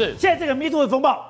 是现在这个 Me Too 的风暴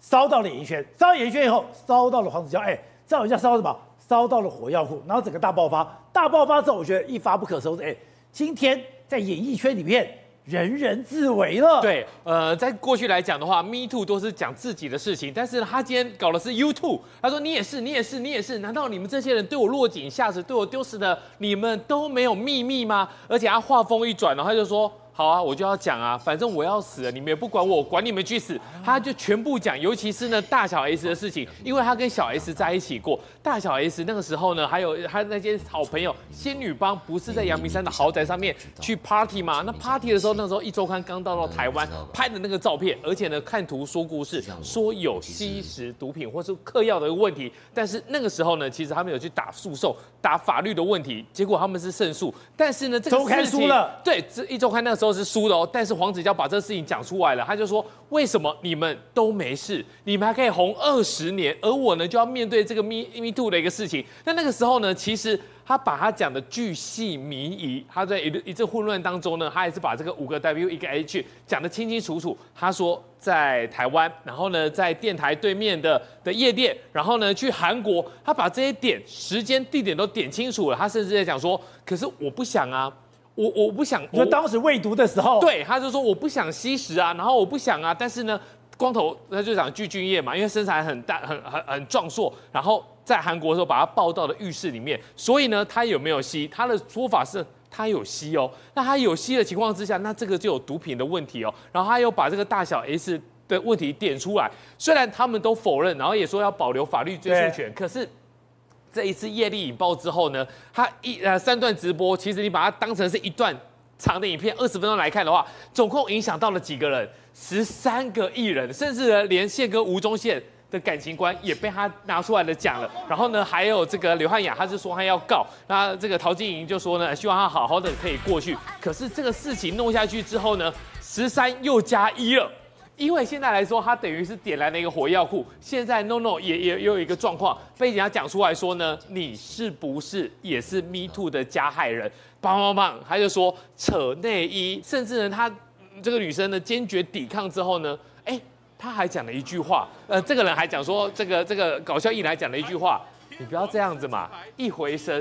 烧到了演艺圈，烧到演艺圈以后，烧到了黄子佼，哎，这好像烧到什么？烧到了火药库，然后整个大爆发。大爆发之后，我觉得一发不可收拾。哎，今天在演艺圈里面。人人自危了。对，呃，在过去来讲的话，Me Too 都是讲自己的事情，但是他今天搞的是 You Too，他说你也是，你也是，你也是，难道你们这些人对我落井下石，对我丢失的，你们都没有秘密吗？而且他话锋一转，然后他就说。好啊，我就要讲啊，反正我要死了，你们也不管我，我管你们去死。他就全部讲，尤其是呢大小 S 的事情，因为他跟小 S 在一起过。大小 S 那个时候呢，还有他那些好朋友仙女帮，不是在阳明山的豪宅上面去 party 吗？那 party 的时候，那时候一周刊刚到到台湾拍的那个照片，而且呢看图说故事，说有吸食毒品或是嗑药的一个问题。但是那个时候呢，其实他们有去打诉讼，打法律的问题，结果他们是胜诉。但是呢，这个周刊输了，对，这一周刊那个时候。都是输的哦，但是黄子佼把这个事情讲出来了，他就说：为什么你们都没事，你们还可以红二十年，而我呢就要面对这个 Me Me Too 的一个事情？那那个时候呢，其实。他把他讲的巨细靡遗，他在一一阵混乱当中呢，他还是把这个五个 W 一个 H 讲得清清楚楚。他说在台湾，然后呢在电台对面的的夜店，然后呢去韩国，他把这些点、时间、地点都点清楚了。他甚至在讲说，可是我不想啊，我我不想。就当时未读的时候，对，他就说我不想吸食啊，然后我不想啊，但是呢，光头他就讲具俊曄嘛，因为身材很大，很很很壮硕，然后。在韩国的时候，把他抱到了浴室里面，所以呢，他有没有吸？他的说法是，他有吸哦。那他有吸的情况之下，那这个就有毒品的问题哦。然后他又把这个大小 S 的问题点出来，虽然他们都否认，然后也说要保留法律追诉权，可是这一次业力引爆之后呢，他一呃三段直播，其实你把它当成是一段长的影片，二十分钟来看的话，总共影响到了几个人？十三个艺人，甚至呢连宪哥吴宗宪。的感情观也被他拿出来了讲了，然后呢，还有这个刘汉雅，他是说他要告，那这个陶晶莹就说呢，希望他好好的可以过去。可是这个事情弄下去之后呢，十三又加一了，因为现在来说，他等于是点燃了一个火药库。现在 NONO 也也有一个状况，被人家讲出来说呢，你是不是也是 Me Too 的加害人？棒棒棒，他就说扯内衣，甚至呢，他这个女生呢坚决抵抗之后呢，哎。他还讲了一句话，呃，这个人还讲说，这个这个搞笑艺人还讲了一句话，你不要这样子嘛，一回生，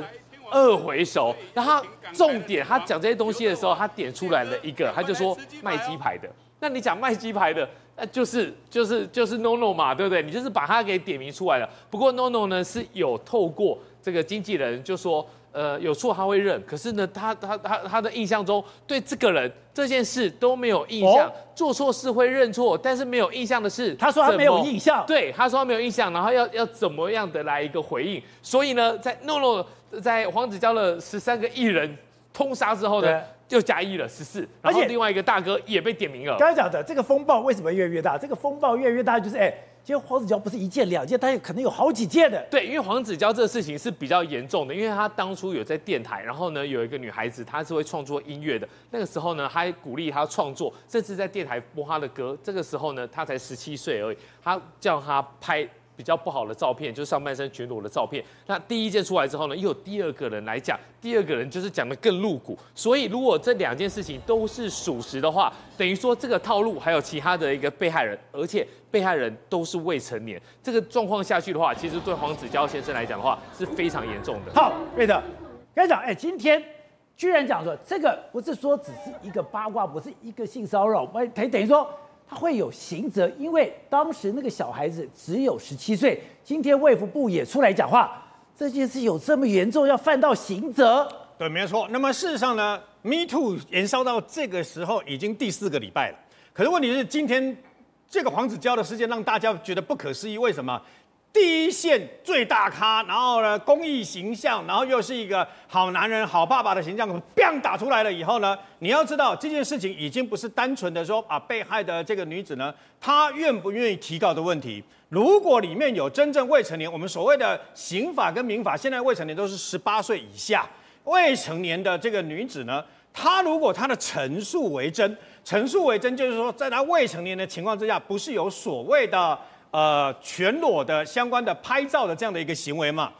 二回熟。然后重点，他讲这些东西的时候，他点出来了一个，他就说卖鸡排的。那你讲卖鸡排的，那就是就是就是 NONO 嘛，对不对？你就是把他给点名出来了。不过 NONO 呢是有透过这个经纪人就说。呃，有错他会认，可是呢，他他他他的印象中对这个人这件事都没有印象，哦、做错事会认错，但是没有印象的是，他说他没有印象，对，他说他没有印象，然后要要怎么样的来一个回应？所以呢，在 NONO 在黄子佼的十三个艺人通杀之后呢，就加一了十四，而且另外一个大哥也被点名了。刚才讲的这个风暴为什么越来越大？这个风暴越来越大，就是哎。其实黄子佼不是一件两件，他也可能有好几件的。对，因为黄子佼这个事情是比较严重的，因为他当初有在电台，然后呢有一个女孩子，她是会创作音乐的。那个时候呢，他还鼓励她创作，甚至在电台播她的歌。这个时候呢，她才十七岁而已，他叫她拍。比较不好的照片，就是上半身全裸的照片。那第一件出来之后呢，又有第二个人来讲，第二个人就是讲得更露骨。所以如果这两件事情都是属实的话，等于说这个套路还有其他的一个被害人，而且被害人都是未成年，这个状况下去的话，其实对黄子佼先生来讲的话是非常严重的。好，瑞德，跟你讲，哎，今天居然讲说这个不是说只是一个八卦，不是一个性骚扰，哎，等等于说。他会有刑责，因为当时那个小孩子只有十七岁。今天卫福部也出来讲话，这件事有这么严重，要犯到刑责？对，没错。那么事实上呢，Me Too 延烧到这个时候已经第四个礼拜了。可是问题是，今天这个黄子佼的事件让大家觉得不可思议，为什么？第一线最大咖，然后呢，公益形象，然后又是一个好男人、好爸爸的形象，biang 打出来了以后呢，你要知道这件事情已经不是单纯的说啊，被害的这个女子呢，她愿不愿意提告的问题。如果里面有真正未成年，我们所谓的刑法跟民法，现在未成年都是十八岁以下，未成年的这个女子呢，她如果她的陈述为真，陈述为真就是说，在她未成年的情况之下，不是有所谓的。呃，全裸的相关的拍照的这样的一个行为嘛，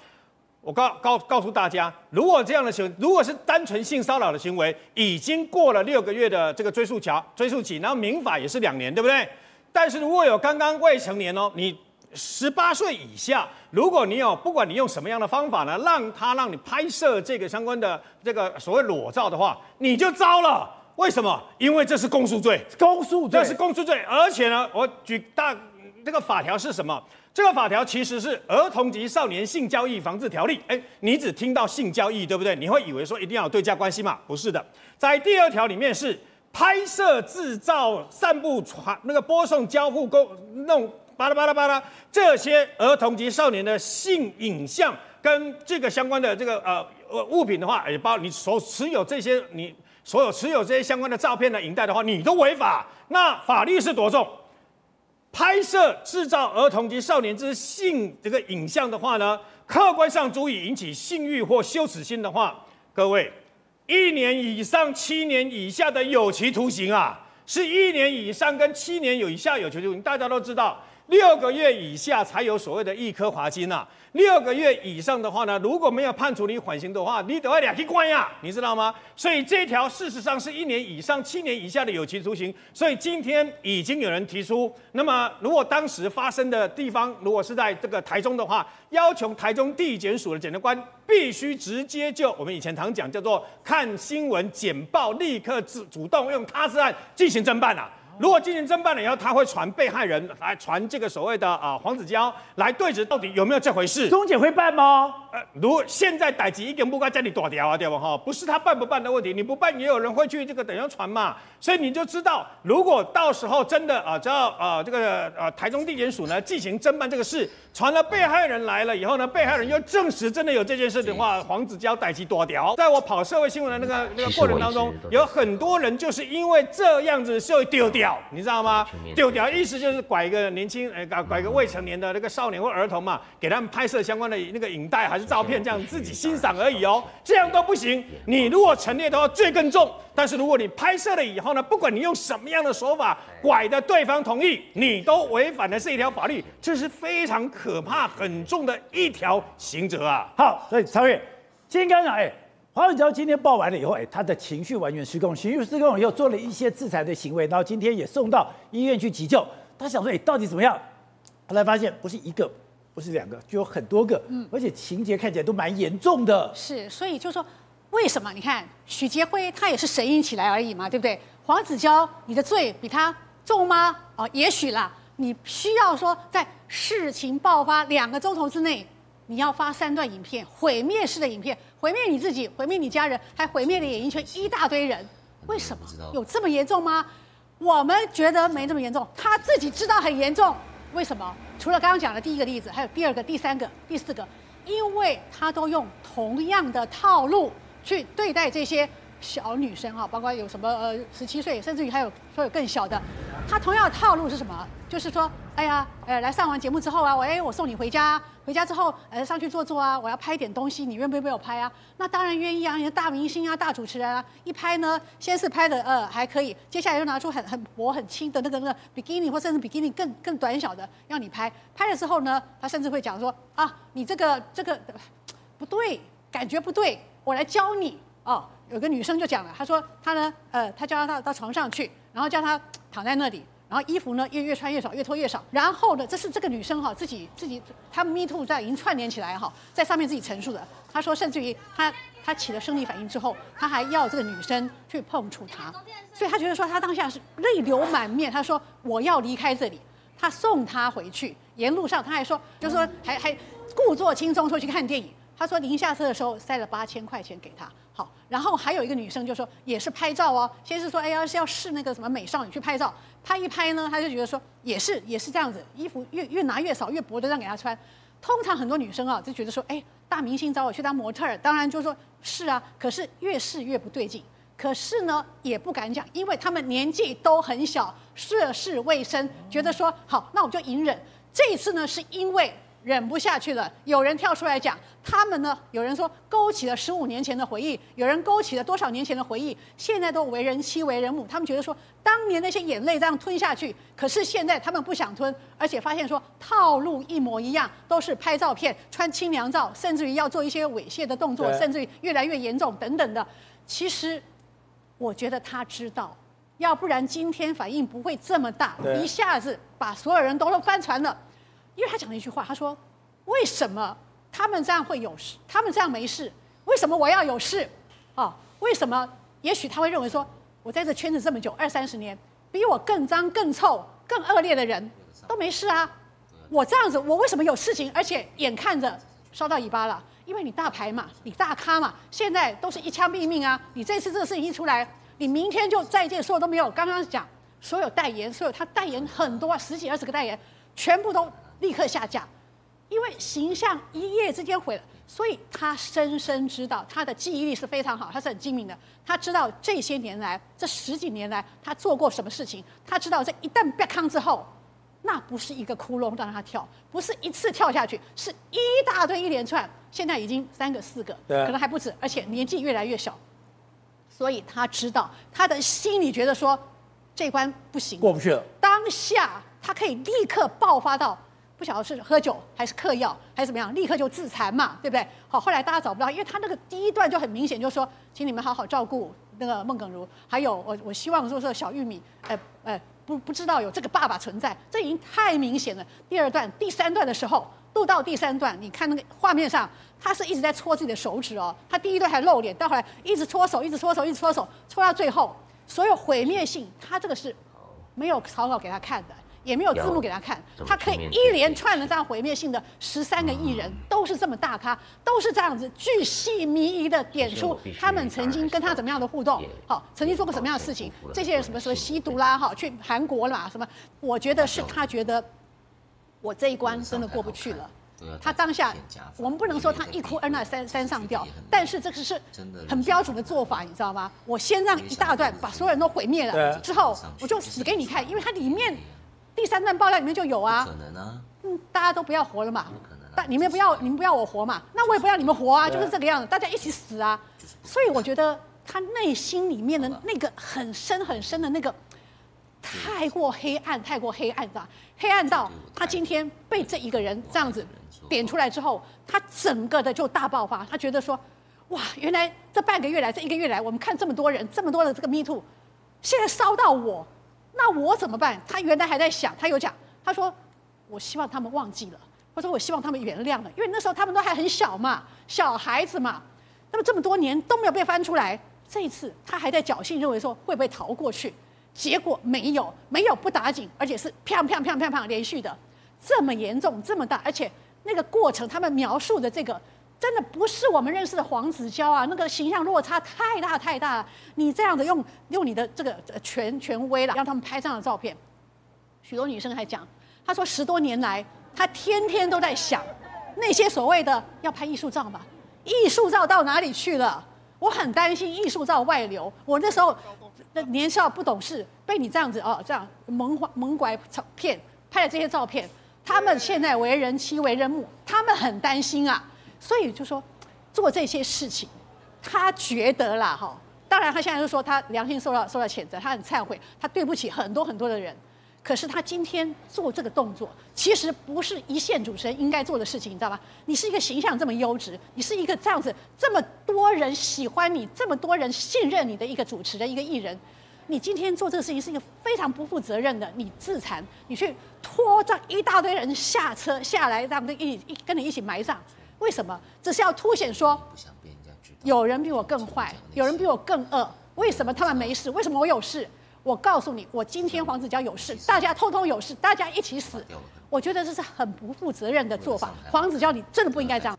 我告告告诉大家，如果这样的行为，如果是单纯性骚扰的行为，已经过了六个月的这个追诉期，追诉期，然后民法也是两年，对不对？但是如果有刚刚未成年哦，你十八岁以下，如果你有不管你用什么样的方法呢，让他让你拍摄这个相关的这个所谓裸照的话，你就糟了。为什么？因为这是公诉罪，公诉罪，这是公诉罪。而且呢，我举大这个法条是什么？这个法条其实是《儿童及少年性交易防治条例》。哎，你只听到性交易，对不对？你会以为说一定要有对价关系嘛？不是的，在第二条里面是拍摄、制造、散布、传那个播送、交互、公弄巴拉巴拉巴拉这些儿童及少年的性影像跟这个相关的这个呃呃物品的话，也包括你所持有这些你所有持有这些相关的照片的影带的话，你都违法。那法律是多重？拍摄、制造儿童及少年之性这个影像的话呢，客观上足以引起性欲或羞耻心的话，各位，一年以上七年以下的有期徒刑啊，是一年以上跟七年有以下有期徒刑。大家都知道，六个月以下才有所谓的一科罚金、啊。六个月以上的话呢，如果没有判处你缓刑的话，你得要两期关呀，你知道吗？所以这条事实上是一年以上七年以下的有期徒刑。所以今天已经有人提出，那么如果当时发生的地方如果是在这个台中的话，要求台中地检署的检察官必须直接就我们以前常讲叫做看新闻简报，立刻主主动用他治案进行侦办啊。如果进行侦办了以后，他会传被害人来传这个所谓的啊黄子佼来对质，到底有没有这回事？中检会办吗？呃，如现在逮几个不该叫你躲掉啊，对吧？哈，不是他办不办的问题，你不办也有人会去这个等下传嘛。所以你就知道，如果到时候真的啊，只要啊这个呃台中地检署呢进行侦办这个事，传了被害人来了以后呢，被害人又证实真的有这件事的话，黄子佼逮起躲掉。在我跑社会新闻的那个那个过程当中，有很多人就是因为这样子就丢掉。你知道吗？丢掉意思就是拐一个年轻，呃，拐拐一个未成年的那个少年或儿童嘛，给他们拍摄相关的那个影带还是照片，这样自己欣赏而已哦，这样都不行。你如果陈列的话，罪更重。但是如果你拍摄了以后呢，不管你用什么样的手法拐的对方同意，你都违反了这一条法律，这是非常可怕、很重的一条刑责啊。好，所以超越，今天刚刚哎。黄子佼今天报完了以后，哎，他的情绪完全失控，情绪失控以后做了一些制裁的行为，然后今天也送到医院去急救。他想说，哎，到底怎么样？后来发现不是一个，不是两个，就有很多个，嗯，而且情节看起来都蛮严重的。是，所以就说为什么？你看许杰辉他也是神隐起来而已嘛，对不对？黄子佼，你的罪比他重吗？哦，也许啦，你需要说在事情爆发两个钟头之内。你要发三段影片，毁灭式的影片，毁灭你自己，毁灭你家人，还毁灭了演艺圈一大堆人。为什么？有这么严重吗？我们觉得没这么严重，他自己知道很严重。为什么？除了刚刚讲的第一个例子，还有第二个、第三个、第四个，因为他都用同样的套路去对待这些小女生哈，包括有什么呃十七岁，甚至于还有说有更小的。他同样的套路是什么？就是说，哎呀，呃，来上完节目之后啊，我哎，我送你回家，回家之后，呃，上去坐坐啊，我要拍一点东西，你愿不愿意被我拍啊？那当然愿意啊，你的大明星啊，大主持人啊，一拍呢，先是拍的呃还可以，接下来又拿出很很薄很轻的那个那个比基尼或甚至比基尼更更短小的让你拍，拍了之后呢，他甚至会讲说啊，你这个这个不对，感觉不对，我来教你哦。有个女生就讲了，她说她呢，呃，她叫她到到床上去，然后叫她躺在那里，然后衣服呢越越穿越少，越脱越少。然后呢，这是这个女生哈自己自己，她 Me Too 在已经串联起来哈，在上面自己陈述的。她说，甚至于她她起了生理反应之后，她还要这个女生去碰触她，所以她觉得说她当下是泪流满面。她说我要离开这里，她送她回去，沿路上她还说，就是说还还故作轻松说去看电影。她说临下车的时候塞了八千块钱给她。然后还有一个女生就说也是拍照哦，先是说哎呀是要试那个什么美少女去拍照，拍一拍呢，她就觉得说也是也是这样子，衣服越越拿越少，越薄的让给她穿。通常很多女生啊就觉得说，哎，大明星找我去当模特儿，当然就说是啊，可是越试越不对劲，可是呢也不敢讲，因为他们年纪都很小，涉世未深，觉得说好，那我就隐忍。这一次呢是因为。忍不下去了，有人跳出来讲，他们呢？有人说勾起了十五年前的回忆，有人勾起了多少年前的回忆，现在都为人妻为人母，他们觉得说当年那些眼泪这样吞下去，可是现在他们不想吞，而且发现说套路一模一样，都是拍照片、穿清凉照，甚至于要做一些猥亵的动作，甚至于越来越严重等等的。其实，我觉得他知道，要不然今天反应不会这么大，一下子把所有人都都翻船了。因为他讲了一句话，他说：“为什么他们这样会有事，他们这样没事，为什么我要有事？哦，为什么？也许他会认为说，我在这圈子这么久，二三十年，比我更脏、更臭、更恶劣的人都没事啊。我这样子，我为什么有事情？而且眼看着烧到尾巴了。”因为你大牌嘛，你大咖嘛，现在都是一枪毙命啊！你这次这个事情一出来，你明天就再见，所有都没有。刚刚讲所有代言，所有他代言很多啊，十几二十个代言，全部都立刻下架，因为形象一夜之间毁了。所以他深深知道，他的记忆力是非常好，他是很精明的。他知道这些年来，这十几年来他做过什么事情，他知道这一旦被康之后。那不是一个窟窿让他跳，不是一次跳下去，是一大堆一连串。现在已经三个四个，可能还不止，而且年纪越来越小，所以他知道他的心里觉得说这关不行，过不去了。当下他可以立刻爆发到不晓得是喝酒还是嗑药还是怎么样，立刻就自残嘛，对不对？好，后来大家找不到，因为他那个第一段就很明显，就说，请你们好好照顾那个孟耿如，还有我我希望说说小玉米，呃呃。不不知道有这个爸爸存在，这已经太明显了。第二段、第三段的时候，录到第三段，你看那个画面上，他是一直在搓自己的手指哦。他第一段还露脸，到后来一直搓手，一直搓手，一直搓手，搓到最后，所有毁灭性，他这个是没有草稿给他看的。也没有字幕给他看，他可以一连串的这样毁灭性的十三个艺人，都是这么大咖，都是这样子巨细靡遗的点出他们曾经跟他怎么样的互动，好，曾经做过什么样的事情，这些人什么什么吸毒啦，哈，去韩国啦，什么，我觉得是他觉得我这一关真的过不去了。他当下，我们不能说他一哭二闹三三上吊，但是这个是很标准的做法，你知道吗？我先让一大段把所有人都毁灭了，之后我就死给你看，因为它里面。第三段爆料里面就有啊，可能啊，嗯，大家都不要活了嘛，不可能啊，但你们不要，你们不要我活嘛，那我也不要你们活啊，就是这个样子，大家一起死啊。所以我觉得他内心里面的那个很深很深的那个，太过黑暗，太过黑暗的，黑暗到他今天被这一个人这样子点出来之后，他整个的就大爆发，他觉得说，哇，原来这半个月来，这一个月来，我们看这么多人，这么多的这个 Me Too，现在烧到我。那我怎么办？他原来还在想，他有讲，他说：“我希望他们忘记了，或者我希望他们原谅了，因为那时候他们都还很小嘛，小孩子嘛。那么这么多年都没有被翻出来，这一次他还在侥幸认为说会不会逃过去？结果没有，没有不打紧，而且是砰砰砰砰砰连续的，这么严重，这么大，而且那个过程他们描述的这个。”真的不是我们认识的黄子佼啊，那个形象落差太大太大了。你这样的用用你的这个权权威了，让他们拍这样的照片，许多女生还讲，她说十多年来，她天天都在想，那些所谓的要拍艺术照嘛，艺术照到哪里去了？我很担心艺术照外流。我那时候那年少不懂事，被你这样子哦这样蒙蒙拐骗拍了这些照片，他们现在为人妻为人母，他们很担心啊。所以就说做这些事情，他觉得啦哈，当然他现在就说他良心受到受到谴责，他很忏悔，他对不起很多很多的人。可是他今天做这个动作，其实不是一线主持人应该做的事情，你知道吗？你是一个形象这么优质，你是一个这样子这么多人喜欢你，这么多人信任你的一个主持人，一个艺人，你今天做这个事情是一个非常不负责任的，你自残，你去拖着一大堆人下车下来，让他们一一跟你一起埋葬。为什么？只是要凸显说，有人比我更坏，有人比我更恶。为什么他们没事？为什么我有事？我告诉你，我今天黄子佼有事，大家通通有事，大家一起死。我觉得这是很不负责任的做法。黄子佼，你真的不应该这样。